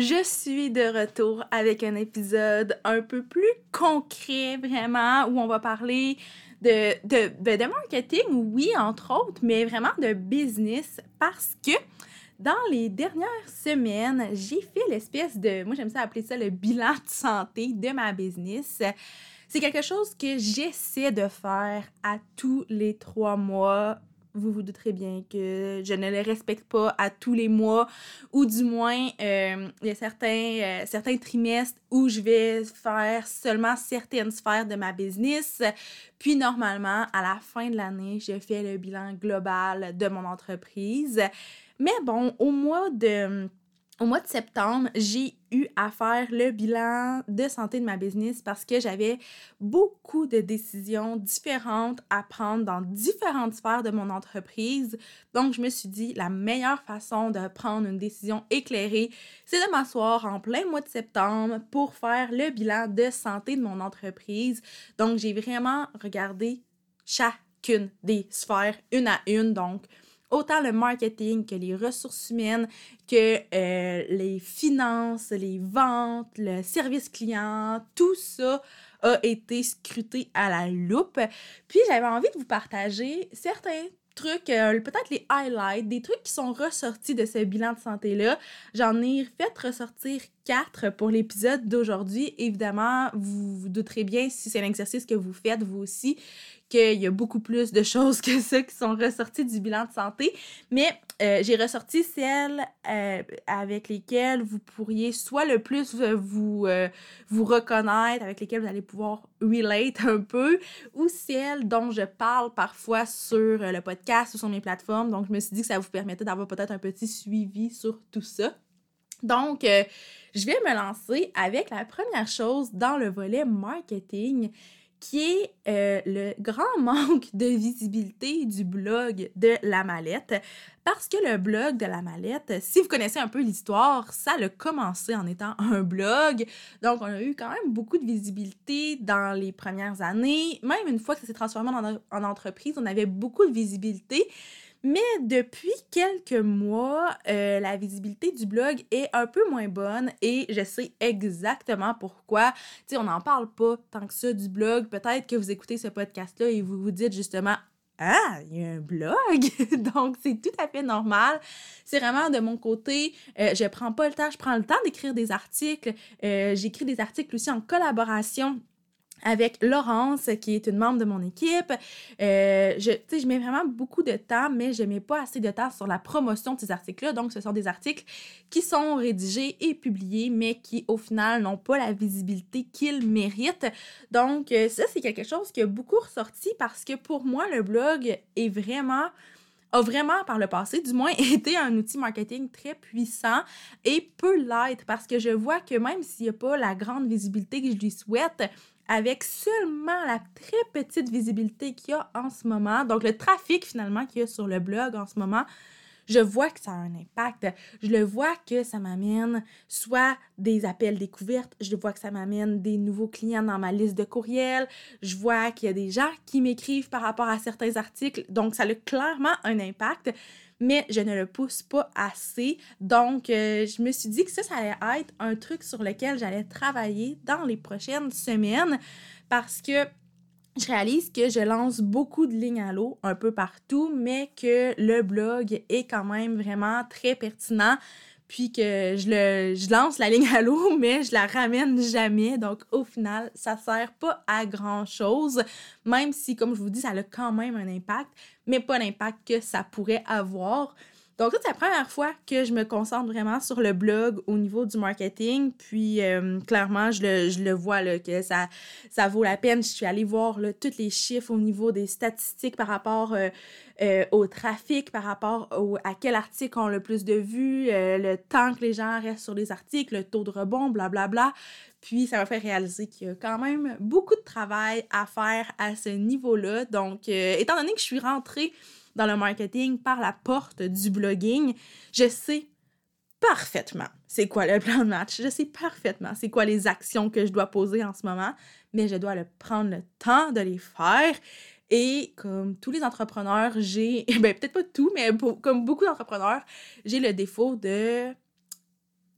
Je suis de retour avec un épisode un peu plus concret, vraiment, où on va parler de, de, de, marketing, oui, entre autres, mais vraiment de business parce que dans les dernières semaines, j'ai fait l'espèce de, moi j'aime ça appeler ça le bilan de santé de ma business. C'est quelque chose que j'essaie de faire à tous les trois mois vous vous douterez bien que je ne les respecte pas à tous les mois, ou du moins, euh, il y a certains, euh, certains trimestres où je vais faire seulement certaines sphères de ma business. Puis normalement, à la fin de l'année, je fais le bilan global de mon entreprise. Mais bon, au mois de au mois de septembre, j'ai eu à faire le bilan de santé de ma business parce que j'avais beaucoup de décisions différentes à prendre dans différentes sphères de mon entreprise. Donc, je me suis dit, la meilleure façon de prendre une décision éclairée, c'est de m'asseoir en plein mois de septembre pour faire le bilan de santé de mon entreprise. Donc, j'ai vraiment regardé chacune des sphères, une à une. Autant le marketing que les ressources humaines, que euh, les finances, les ventes, le service client, tout ça a été scruté à la loupe. Puis j'avais envie de vous partager certains trucs, euh, peut-être les highlights, des trucs qui sont ressortis de ce bilan de santé-là. J'en ai fait ressortir pour l'épisode d'aujourd'hui. Évidemment, vous vous douterez bien si c'est l'exercice que vous faites, vous aussi, qu'il y a beaucoup plus de choses que ça qui sont ressorties du bilan de santé. Mais euh, j'ai ressorti celles euh, avec lesquelles vous pourriez soit le plus vous, euh, vous reconnaître, avec lesquelles vous allez pouvoir relate un peu, ou celles dont je parle parfois sur le podcast ou sur mes plateformes. Donc, je me suis dit que ça vous permettait d'avoir peut-être un petit suivi sur tout ça. Donc, je vais me lancer avec la première chose dans le volet marketing qui est euh, le grand manque de visibilité du blog de la mallette. Parce que le blog de la mallette, si vous connaissez un peu l'histoire, ça a commencé en étant un blog. Donc, on a eu quand même beaucoup de visibilité dans les premières années. Même une fois que ça s'est transformé en entreprise, on avait beaucoup de visibilité. Mais depuis quelques mois, euh, la visibilité du blog est un peu moins bonne et je sais exactement pourquoi. Tu sais, on n'en parle pas tant que ça du blog. Peut-être que vous écoutez ce podcast-là et vous vous dites justement ah, il y a un blog! Donc, c'est tout à fait normal. C'est vraiment de mon côté, euh, je prends pas le temps, je prends le temps d'écrire des articles. Euh, j'écris des articles aussi en collaboration avec Laurence, qui est une membre de mon équipe. Euh, je, je mets vraiment beaucoup de temps, mais je mets pas assez de temps sur la promotion de ces articles-là. Donc, ce sont des articles qui sont rédigés et publiés, mais qui, au final, n'ont pas la visibilité qu'ils méritent. Donc, euh, ça, c'est quelque chose qui a beaucoup ressorti parce que pour moi, le blog est vraiment a vraiment par le passé, du moins, été un outil marketing très puissant et peut l'être parce que je vois que même s'il n'y a pas la grande visibilité que je lui souhaite, avec seulement la très petite visibilité qu'il y a en ce moment, donc le trafic finalement qu'il y a sur le blog en ce moment, je vois que ça a un impact. Je le vois que ça m'amène soit des appels découvertes, je vois que ça m'amène des nouveaux clients dans ma liste de courriels, je vois qu'il y a des gens qui m'écrivent par rapport à certains articles, donc ça a clairement un impact mais je ne le pousse pas assez. Donc, euh, je me suis dit que ça, ça allait être un truc sur lequel j'allais travailler dans les prochaines semaines parce que je réalise que je lance beaucoup de lignes à l'eau un peu partout, mais que le blog est quand même vraiment très pertinent puis que je, le, je lance la ligne à l'eau, mais je la ramène jamais. Donc, au final, ça sert pas à grand-chose, même si, comme je vous dis, ça a quand même un impact, mais pas l'impact que ça pourrait avoir. Donc, c'est la première fois que je me concentre vraiment sur le blog au niveau du marketing. Puis, euh, clairement, je le, vois que ça, vaut la peine. Je suis allée voir là, tous les chiffres au niveau des statistiques par rapport euh, euh, au trafic, par rapport à quel article ont le plus de vues, le temps que les gens restent sur les articles, le taux de rebond, blablabla. Bla, bla. Puis, ça m'a fait réaliser qu'il y a quand même beaucoup de travail à faire à ce niveau-là. Donc, étant donné que je suis rentrée dans le marketing par la porte du blogging, je sais parfaitement c'est quoi le plan de match. Je sais parfaitement c'est quoi les actions que je dois poser en ce moment, mais je dois le prendre le temps de les faire. Et comme tous les entrepreneurs, j'ai, ben peut-être pas tout, mais comme beaucoup d'entrepreneurs, j'ai le défaut de...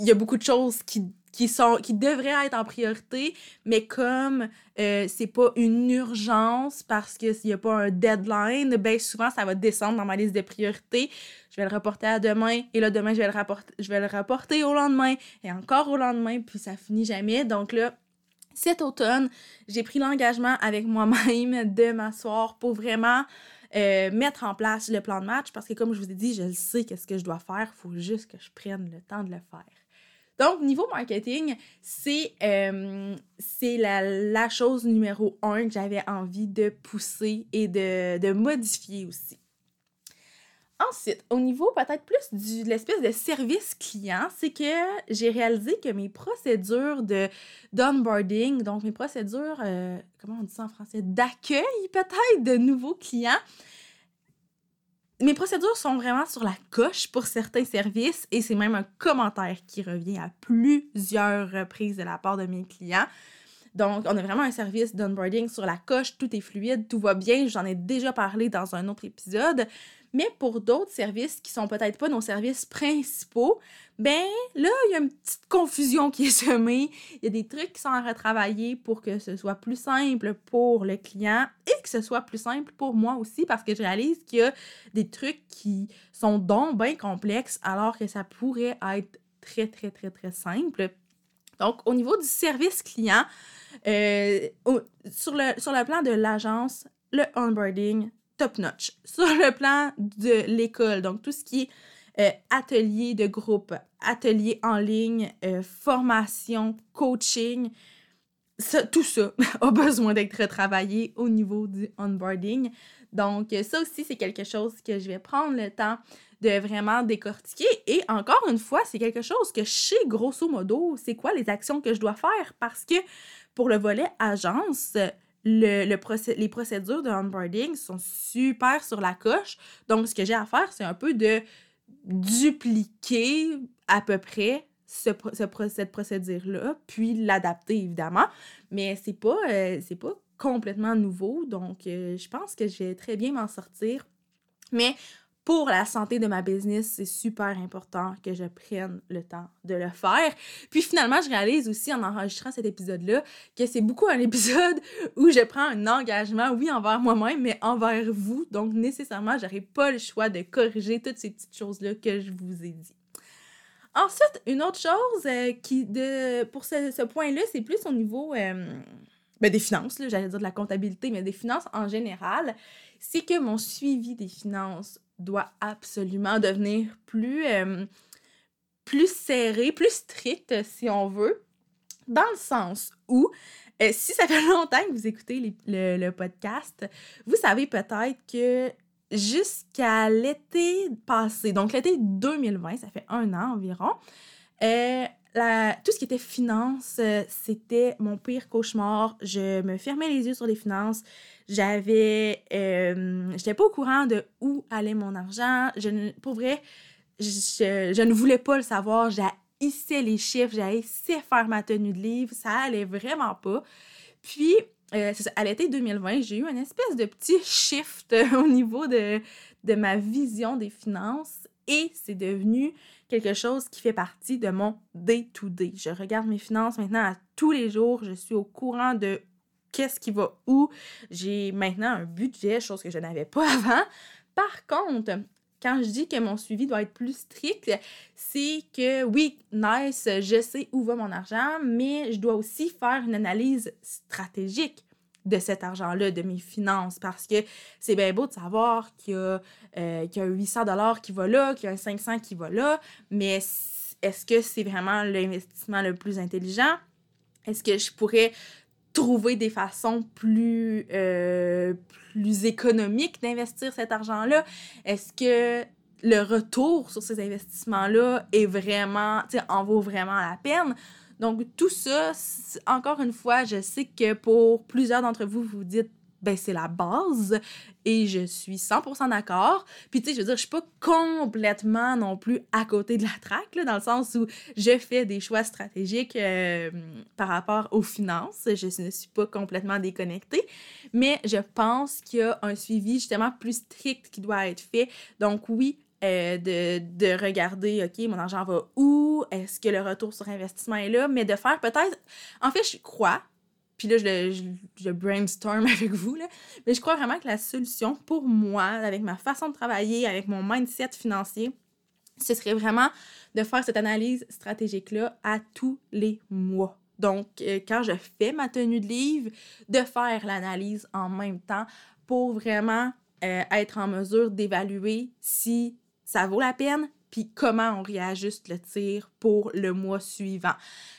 Il y a beaucoup de choses qui qui, sont, qui devraient être en priorité, mais comme euh, c'est pas une urgence parce qu'il n'y a pas un deadline, ben souvent ça va descendre dans ma liste de priorités. Je vais le reporter à demain, et là demain je vais le, rapporter, je vais le rapporter au lendemain, et encore au lendemain, puis ça finit jamais. Donc là, cet automne, j'ai pris l'engagement avec moi-même de m'asseoir pour vraiment euh, mettre en place le plan de match parce que comme je vous ai dit, je le sais qu'est-ce que je dois faire, il faut juste que je prenne le temps de le faire. Donc, niveau marketing, c'est euh, la, chose numéro un que j'avais envie de pousser et de, de modifier aussi. Ensuite, au niveau peut-être plus de l'espèce de service client, c'est que j'ai réalisé que mes procédures de d'onboarding, donc mes procédures, euh, comment on dit ça en français, d'accueil peut-être de nouveaux clients, mes procédures sont vraiment sur la coche pour certains services et c'est même un commentaire qui revient à plusieurs reprises de la part de mes clients. Donc, on a vraiment un service d'onboarding sur la coche, tout est fluide, tout va bien. J'en ai déjà parlé dans un autre épisode. Mais pour d'autres services qui sont peut-être pas nos services principaux, ben là, il y a une petite confusion qui est semée. Il y a des trucs qui sont à retravailler pour que ce soit plus simple pour le client et que ce soit plus simple pour moi aussi parce que je réalise qu'il y a des trucs qui sont donc bien complexes alors que ça pourrait être très, très, très, très simple. Donc, au niveau du service client, euh, sur, le, sur le plan de l'agence, le onboarding, top notch. Sur le plan de l'école, donc tout ce qui est euh, atelier de groupe, atelier en ligne, euh, formation, coaching, tout ça a besoin d'être retravaillé au niveau du onboarding. Donc, ça aussi, c'est quelque chose que je vais prendre le temps de vraiment décortiquer. Et encore une fois, c'est quelque chose que je sais grosso modo, c'est quoi les actions que je dois faire parce que pour le volet agence, le, les procédures de onboarding sont super sur la coche. Donc, ce que j'ai à faire, c'est un peu de dupliquer à peu près ce, cette procédure-là, puis l'adapter évidemment. Mais c'est pas, euh, pas complètement nouveau, donc euh, je pense que je vais très bien m'en sortir. Mais pour la santé de ma business, c'est super important que je prenne le temps de le faire. Puis finalement, je réalise aussi en enregistrant cet épisode-là que c'est beaucoup un épisode où je prends un engagement, oui, envers moi-même, mais envers vous. Donc nécessairement, j'aurai pas le choix de corriger toutes ces petites choses-là que je vous ai dit. Ensuite, une autre chose euh, qui, de, pour ce, point-là, c'est plus au niveau euh, ben, des finances, j'allais dire de la comptabilité, mais des finances en général, c'est que mon suivi des finances doit absolument devenir plus, euh, plus serré, plus strict, si on veut, dans le sens où, euh, si ça fait longtemps que vous écoutez le, podcast, vous savez peut-être que jusqu'à l'été passé, donc l'été 2020, ça fait un an environ, euh, tout ce qui était finance, c'était mon pire cauchemar. Je me fermais les yeux sur les finances. J'avais. Euh, j'étais pas au courant de où allait mon argent. Je, pour vrai, je, ne voulais pas le savoir. J'haïssais les chiffres, j'haïssais faire ma tenue de livre. Ça allait vraiment pas. Puis, euh, à l'été 2020, j'ai eu une espèce de petit shift au niveau de, de ma vision des finances et c'est devenu quelque chose qui fait partie de mon day-to-day. Je regarde mes finances maintenant à tous les jours. Je suis au courant de qu'est-ce qui va où. J'ai maintenant un budget, chose que je n'avais pas avant. Par contre, quand je dis que mon suivi doit être plus strict, c'est que oui, nice, je sais où va mon argent, mais je dois aussi faire une analyse stratégique. De cet argent-là, de mes finances, parce que c'est bien beau de savoir qu'il y a, euh, qu'il y a un 800 qui va là, qu'il y a un 500 qui va là, mais est-ce que c'est vraiment l'investissement le plus intelligent? Est-ce que je pourrais trouver des façons plus, euh, plus économiques d'investir cet argent-là? Est-ce que le retour sur ces investissements-là est vraiment, en vaut vraiment la peine? Donc, tout ça, encore une fois, je sais que pour plusieurs d'entre vous, vous dites, ben, c'est la base et je suis 100% d'accord. Puis, tu sais, je veux dire, je suis pas complètement non plus à côté de la traque, là, dans le sens où je fais des choix stratégiques euh, par rapport aux finances. Je ne suis pas complètement déconnectée, mais je pense qu'il y a un suivi justement plus strict qui doit être fait. Donc, oui, euh, de, de, regarder, OK, mon argent va où? Est-ce que le retour sur investissement est là? Mais de faire peut-être. En fait, je crois, puis là, je, je, brainstorm avec vous, là, mais je crois vraiment que la solution pour moi, avec ma façon de travailler, avec mon mindset financier, ce serait vraiment de faire cette analyse stratégique-là à tous les mois. Donc, euh, quand je fais ma tenue de livre, de faire l'analyse en même temps pour vraiment euh, être en mesure d'évaluer si ça vaut la peine, puis comment on réajuste le tir pour le mois suivant.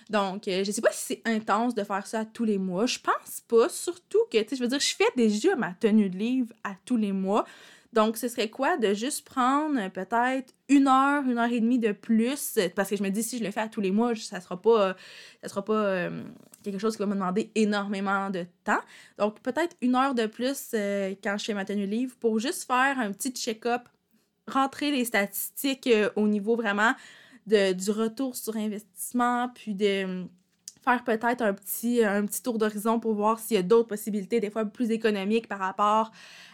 Donc, euh, je sais pas si c'est intense de faire ça tous les mois. Je pense pas, surtout que, tu sais, je veux dire, je fais déjà ma tenue de livre à tous les mois. Donc, ce serait quoi de juste prendre peut-être une heure, une heure et demie de plus, parce que je me dis, si je le fais à tous les mois, ça sera pas, ça sera pas euh, quelque chose qui va me demander énormément de temps. Donc, peut-être une heure de plus euh, quand je fais ma tenue de livre pour juste faire un petit check-up rentrer les statistiques euh, au niveau vraiment de, du retour sur investissement, puis de hum, faire peut-être un petit, un petit tour d'horizon pour voir s'il y a d'autres possibilités, des fois plus économiques par rapport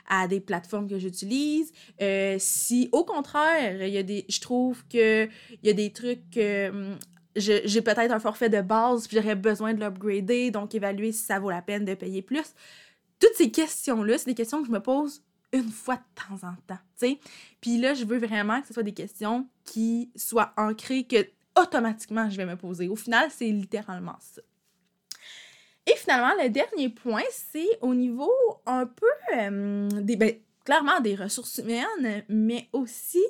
à des plateformes que j'utilise. Euh, si au contraire, il y a des, je trouve qu'il y a des trucs hum, j'ai peut-être un forfait de base, puis j'aurais besoin de l'upgrader, donc évaluer si ça vaut la peine de payer plus. Toutes ces questions-là, c'est des questions que je me pose une fois de temps en temps, tu sais. Puis là, je veux vraiment que ce soit des questions qui soient ancrées, que automatiquement je vais me poser. Au final, c'est littéralement ça. Et finalement, le dernier point, c'est au niveau un peu euh, des, ben, clairement des ressources humaines, mais aussi,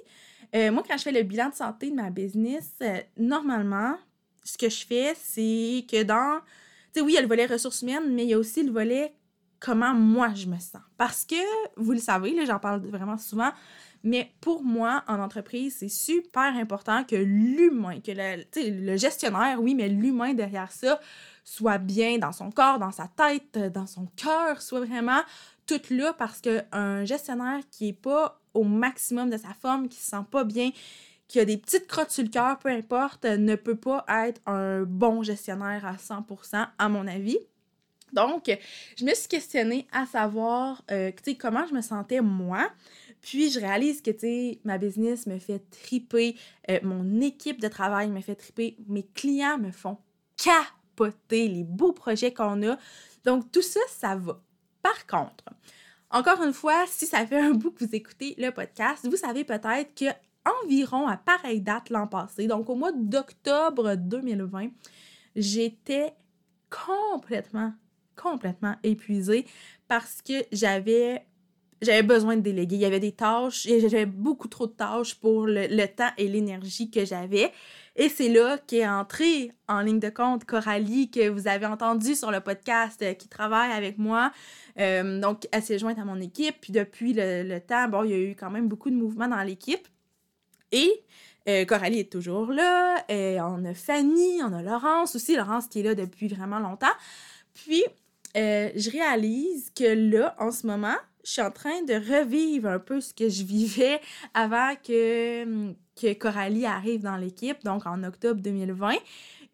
euh, moi, quand je fais le bilan de santé de ma business, euh, normalement, ce que je fais, c'est que dans, tu sais, oui, il y a le volet ressources humaines, mais il y a aussi le volet comment moi je me sens. Parce que, vous le savez, j'en parle vraiment souvent, mais pour moi, en entreprise, c'est super important que l'humain, que le, gestionnaire, oui, mais l'humain derrière ça soit bien dans son corps, dans sa tête, dans son cœur, soit vraiment tout là parce qu'un gestionnaire qui est pas au maximum de sa forme, qui se sent pas bien, qui a des petites crottes sur le cœur, peu importe, ne peut pas être un bon gestionnaire à 100% à mon avis. Donc, je me suis questionnée à savoir, euh, comment je me sentais moi. Puis, je réalise que, tu sais, ma business me fait triper, euh, mon équipe de travail me fait triper, mes clients me font capoter les beaux projets qu'on a. Donc, tout ça, ça va. Par contre, encore une fois, si ça fait un bout que vous écoutez le podcast, vous savez peut-être que environ à pareille date l'an passé, donc au mois d'octobre 2020, j'étais complètement complètement épuisée parce que j'avais j'avais besoin de déléguer. Il y avait des tâches, j'avais beaucoup trop de tâches pour le, temps et l'énergie que j'avais. Et c'est là qu'est entrée en ligne de compte Coralie, que vous avez entendu sur le podcast, euh, qui travaille avec moi. Euh, donc, elle s'est jointe à mon équipe. Puis depuis le, temps, bon, il y a eu quand même beaucoup de mouvements dans l'équipe. Et euh, Coralie est toujours là. Et on a Fanny, on a Laurence aussi. Laurence qui est là depuis vraiment longtemps. Puis, euh, je réalise que là, en ce moment, je suis en train de revivre un peu ce que je vivais avant que, que Coralie arrive dans l'équipe, donc en octobre 2020.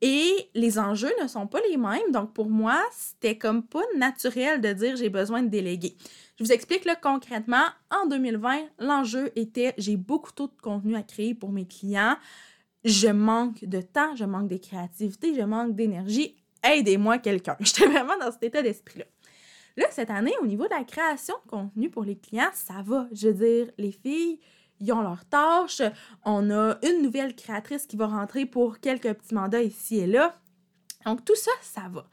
Et les enjeux ne sont pas les mêmes. Donc, pour moi, c'était comme pas naturel de dire j'ai besoin de déléguer. Je vous explique là concrètement. En 2020, l'enjeu était j'ai beaucoup trop de contenu à créer pour mes clients. Je manque de temps, je manque de créativité, je manque d'énergie aidez-moi quelqu'un. J'étais vraiment dans cet état d'esprit-là. Là, cette année, au niveau de la création de contenu pour les clients, ça va. Je veux dire, les filles, ils ont leurs tâches. On a une nouvelle créatrice qui va rentrer pour quelques petits mandats ici et là. Donc, tout ça, ça va.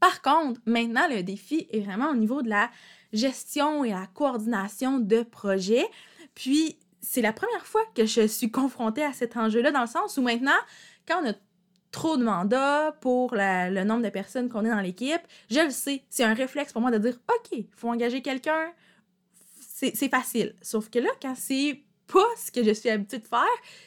Par contre, maintenant, le défi est vraiment au niveau de la gestion et la coordination de projets. Puis, c'est la première fois que je suis confrontée à cet enjeu-là, dans le sens où maintenant, quand on a trop de mandats pour le nombre de personnes qu'on est dans l'équipe, je le sais, c'est un réflexe pour moi de dire OK, il faut engager quelqu'un, c'est facile. Sauf que là, quand c'est pas ce que je suis habituée de faire,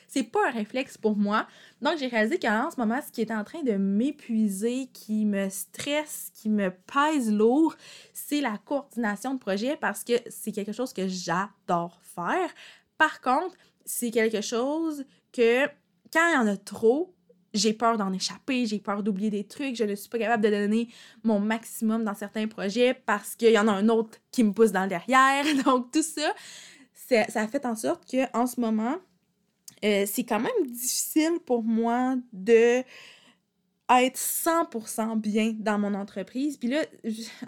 c'est pas un réflexe pour moi. Donc, j'ai réalisé qu'en ce moment, ce qui est en train de m'épuiser, qui me stresse, qui me pèse lourd, c'est la coordination de projet parce que c'est quelque chose que j'adore faire. Par contre, c'est quelque chose que quand il y en a trop, j'ai peur d'en échapper, j'ai peur d'oublier des trucs, je ne suis pas capable de donner mon maximum dans certains projets parce qu'il y en a un autre qui me pousse dans le derrière. Donc, tout ça, ça a fait en sorte qu'en ce moment, euh, c'est quand même difficile pour moi de être 100% bien dans mon entreprise. Puis là,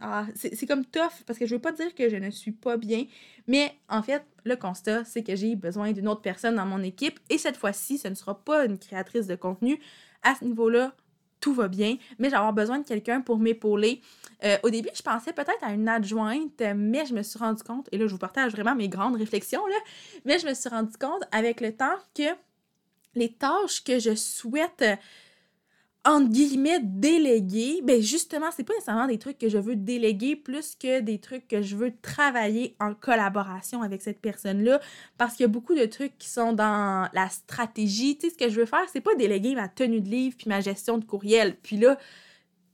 ah, c'est comme tough parce que je veux pas dire que je ne suis pas bien, mais en fait, le constat, c'est que j'ai besoin d'une autre personne dans mon équipe et cette fois-ci, ce ne sera pas une créatrice de contenu. À ce niveau-là, tout va bien, mais j'ai avoir besoin de quelqu'un pour m'épauler. Euh, au début, je pensais peut-être à une adjointe, mais je me suis rendu compte, et là, je vous partage vraiment mes grandes réflexions, là, mais je me suis rendu compte avec le temps que les tâches que je souhaite entre guillemets, déléguer, ben justement, c'est pas nécessairement des trucs que je veux déléguer plus que des trucs que je veux travailler en collaboration avec cette personne-là. Parce qu'il y a beaucoup de trucs qui sont dans la stratégie. Tu sais, ce que je veux faire, c'est pas déléguer ma tenue de livre puis ma gestion de courriel. Puis là,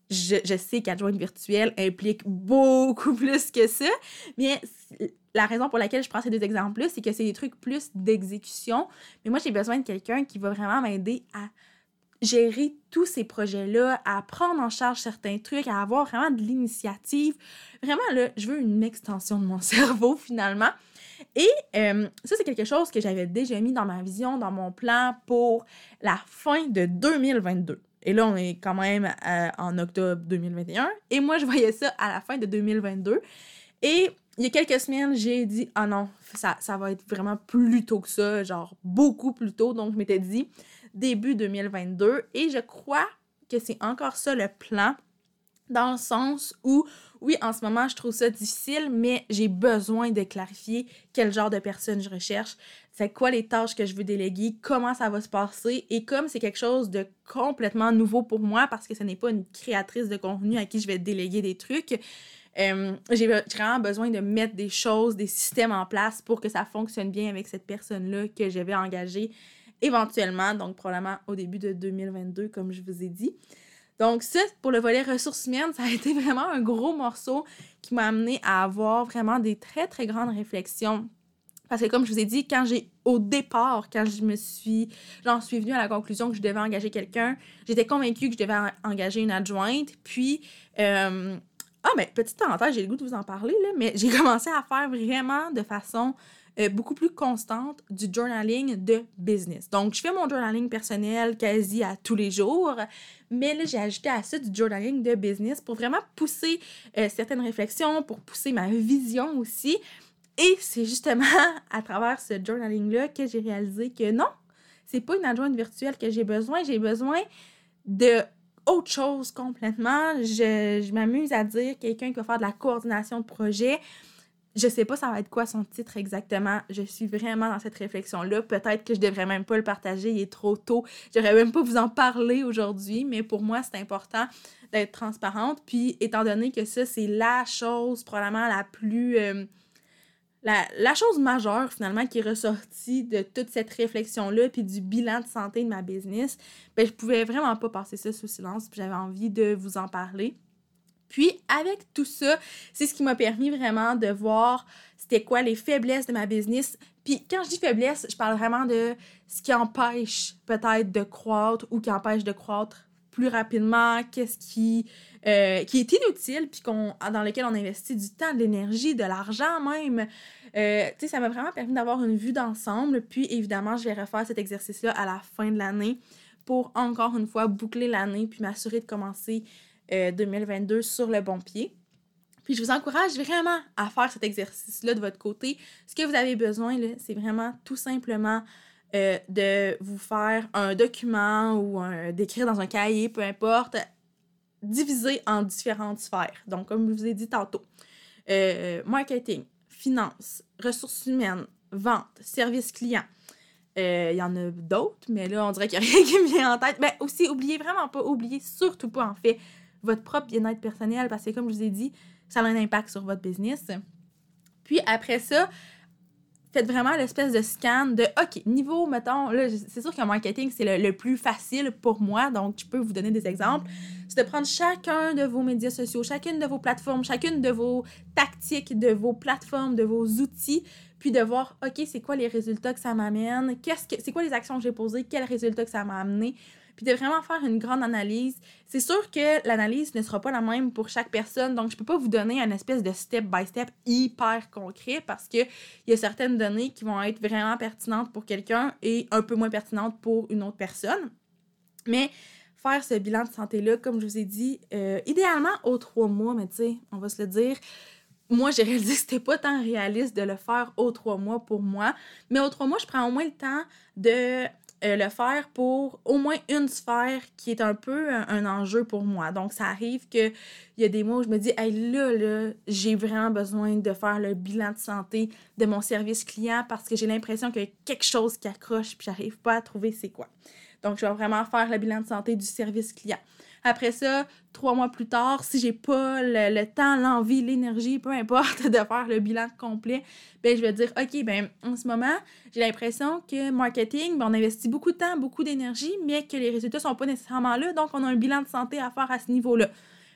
je, sais qu'adjointe virtuelle implique beaucoup plus que ça. Mais la raison pour laquelle je prends ces deux exemples-là, c'est que c'est des trucs plus d'exécution. Mais moi, j'ai besoin de quelqu'un qui va vraiment m'aider à gérer tous ces projets-là, à prendre en charge certains trucs, à avoir vraiment de l'initiative. Vraiment, là, je veux une extension de mon cerveau finalement. Et euh, ça, c'est quelque chose que j'avais déjà mis dans ma vision, dans mon plan pour la fin de 2022. Et là, on est quand même euh, en octobre 2021. Et moi, je voyais ça à la fin de 2022. Et il y a quelques semaines, j'ai dit, ah non, ça, ça va être vraiment plus tôt que ça, genre beaucoup plus tôt. Donc, je m'étais dit, début 2022. Et je crois que c'est encore ça le plan, dans le sens où, oui, en ce moment, je trouve ça difficile, mais j'ai besoin de clarifier quel genre de personne je recherche, c'est quoi les tâches que je veux déléguer, comment ça va se passer. Et comme c'est quelque chose de complètement nouveau pour moi, parce que ce n'est pas une créatrice de contenu à qui je vais déléguer des trucs, euh, j'ai vraiment besoin de mettre des choses, des systèmes en place pour que ça fonctionne bien avec cette personne-là que je vais engager éventuellement, donc probablement au début de 2022, comme je vous ai dit. Donc ça, pour le volet ressources humaines, ça a été vraiment un gros morceau qui m'a amené à avoir vraiment des très, très grandes réflexions. Parce que comme je vous ai dit, quand j'ai, au départ, quand je me suis, j'en suis venue à la conclusion que je devais engager quelqu'un, j'étais convaincue que je devais engager une adjointe. Puis, euh, ah, mais petite parenthèse, j'ai le goût de vous en parler, là, mais j'ai commencé à faire vraiment de façon euh, beaucoup plus constante du journaling de business. Donc, je fais mon journaling personnel quasi à tous les jours, mais là, j'ai ajouté à ça du journaling de business pour vraiment pousser euh, certaines réflexions, pour pousser ma vision aussi. Et c'est justement à travers ce journaling-là que j'ai réalisé que non, c'est pas une adjointe virtuelle que j'ai besoin, j'ai besoin de autre chose complètement. Je, je m'amuse à dire quelqu'un qui va faire de la coordination de projet, je sais pas ça va être quoi son titre exactement. Je suis vraiment dans cette réflexion-là. Peut-être que je devrais même pas le partager, il est trop tôt. J'aurais même pas vous en parler aujourd'hui, mais pour moi, c'est important d'être transparente. Puis, étant donné que ça, c'est la chose probablement la plus... Euh, la, chose majeure, finalement, qui est ressortie de toute cette réflexion-là, puis du bilan de santé de ma business, ben, je pouvais vraiment pas passer ça sous silence, j'avais envie de vous en parler. Puis avec tout ça, c'est ce qui m'a permis vraiment de voir c'était quoi les faiblesses de ma business. Puis quand je dis faiblesse, je parle vraiment de ce qui empêche peut-être de croître ou qui empêche de croître plus rapidement, qu'est-ce qui, euh, qui est inutile, puis qu'on, dans lequel on investit du temps, de l'énergie, de l'argent même. Euh, tu sais, ça m'a vraiment permis d'avoir une vue d'ensemble. Puis évidemment, je vais refaire cet exercice-là à la fin de l'année pour encore une fois boucler l'année puis m'assurer de commencer 2022 euh, sur le bon pied. Puis je vous encourage vraiment à faire cet exercice-là de votre côté. Ce que vous avez besoin, c'est vraiment tout simplement euh, de vous faire un document ou d'écrire dans un cahier, peu importe, divisé en différentes sphères. Donc, comme je vous ai dit tantôt, euh, marketing, finance, ressources humaines, vente, service client. Il y en a d'autres, mais là, on dirait qu'il n'y a rien qui me vient en tête. Mais aussi, oubliez vraiment pas, oubliez surtout pas, en fait, votre propre bien-être personnel parce que, comme je vous ai dit, ça a un impact sur votre business. Puis après ça, faites vraiment l'espèce de scan de OK, niveau, mettons, là, c'est sûr que le marketing, c'est le, le, plus facile pour moi, donc je peux vous donner des exemples. C'est de prendre chacun de vos médias sociaux, chacune de vos plateformes, chacune de vos tactiques, de vos plateformes, de vos outils, puis de voir OK, c'est quoi les résultats que ça m'amène, qu'est-ce que c'est quoi les actions que j'ai posées, quels résultats que ça m'a amené, puis de vraiment faire une grande analyse. C'est sûr que l'analyse ne sera pas la même pour chaque personne, donc je peux pas vous donner un espèce de step-by-step hyper concret parce qu'il y a certaines données qui vont être vraiment pertinentes pour quelqu'un et un peu moins pertinentes pour une autre personne. Mais faire ce bilan de santé-là, comme je vous ai dit, euh, idéalement aux trois mois, mais tu sais, on va se le dire, moi, j'ai réalisé que c'était pas tant réaliste de le faire aux trois mois pour moi. Mais aux trois mois, je prends au moins le temps de euh, le faire pour au moins une sphère qui est un peu un, enjeu pour moi. Donc, ça arrive qu'il y a des mois où je me dis, hey, là, là, j'ai vraiment besoin de faire le bilan de santé de mon service client parce que j'ai l'impression qu'il y a quelque chose qui accroche puis j'arrive pas à trouver c'est quoi. Donc, je vais vraiment faire le bilan de santé du service client. Après ça, trois mois plus tard, si j'ai pas le, temps, l'envie, l'énergie, peu importe, de faire le bilan complet, ben je vais dire, OK, ben en ce moment, j'ai l'impression que marketing, ben, on investit beaucoup de temps, beaucoup d'énergie, mais que les résultats sont pas nécessairement là, donc on a un bilan de santé à faire à ce niveau-là.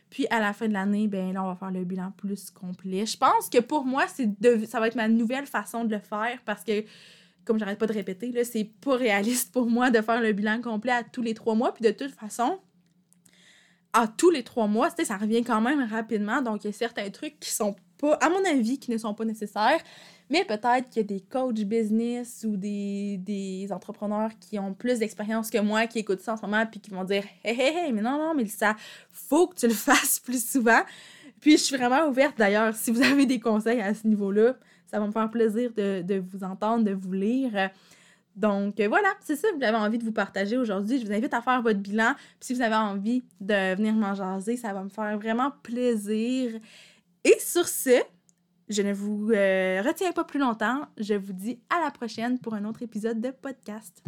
Puis à la fin de l'année, ben là, on va faire le bilan plus complet. Je pense que pour moi, c'est ça va être ma nouvelle façon de le faire parce que comme j'arrête pas de répéter, c'est pas réaliste pour moi de faire le bilan complet à tous les trois mois. Puis de toute façon, à tous les trois mois, ça revient quand même rapidement. Donc, il y a certains trucs qui sont pas, à mon avis, qui ne sont pas nécessaires. Mais peut-être qu'il y a des coachs business ou des, des entrepreneurs qui ont plus d'expérience que moi, qui écoutent ça en ce moment, puis qui vont dire Hey, hey, hey, mais non, non, mais ça, faut que tu le fasses plus souvent. Puis, je suis vraiment ouverte d'ailleurs. Si vous avez des conseils à ce niveau-là, ça va me faire plaisir de, vous entendre, de vous lire. Donc euh, voilà, c'est ça que j'avais envie de vous partager aujourd'hui. Je vous invite à faire votre bilan. Puis si vous avez envie de venir m'en jaser, ça va me faire vraiment plaisir. Et sur ce, je ne vous euh, retiens pas plus longtemps. Je vous dis à la prochaine pour un autre épisode de podcast.